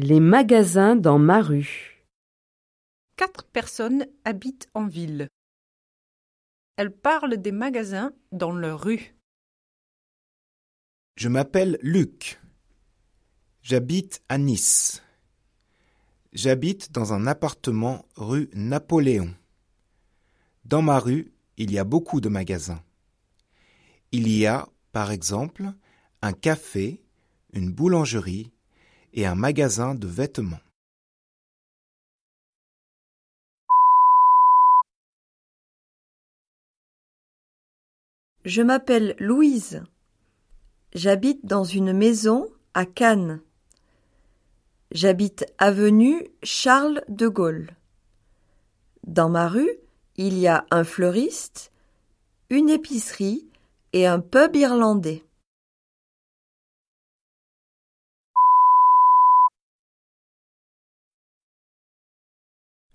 Les magasins dans ma rue. Quatre personnes habitent en ville. Elles parlent des magasins dans leur rue. Je m'appelle Luc. J'habite à Nice. J'habite dans un appartement rue Napoléon. Dans ma rue, il y a beaucoup de magasins. Il y a, par exemple, un café, une boulangerie et un magasin de vêtements. Je m'appelle Louise. J'habite dans une maison à Cannes. J'habite avenue Charles de Gaulle. Dans ma rue, il y a un fleuriste, une épicerie et un pub irlandais.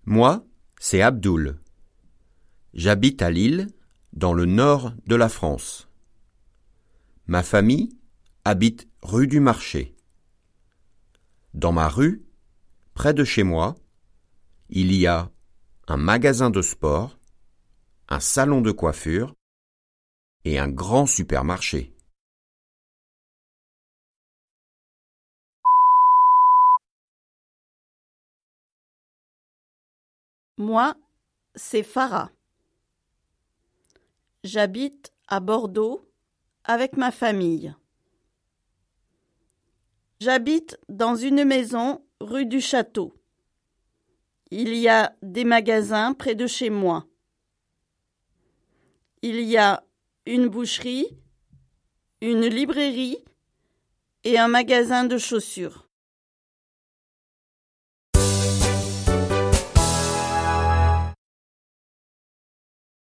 Moi, c'est Abdoul. J'habite à Lille, dans le nord de la France. Ma famille habite rue du Marché. Dans ma rue, près de chez moi, il y a un magasin de sport, un salon de coiffure et un grand supermarché. Moi, c'est Farah. J'habite à Bordeaux avec ma famille. J'habite dans une maison rue du Château. Il y a des magasins près de chez moi. Il y a une boucherie, une librairie et un magasin de chaussures.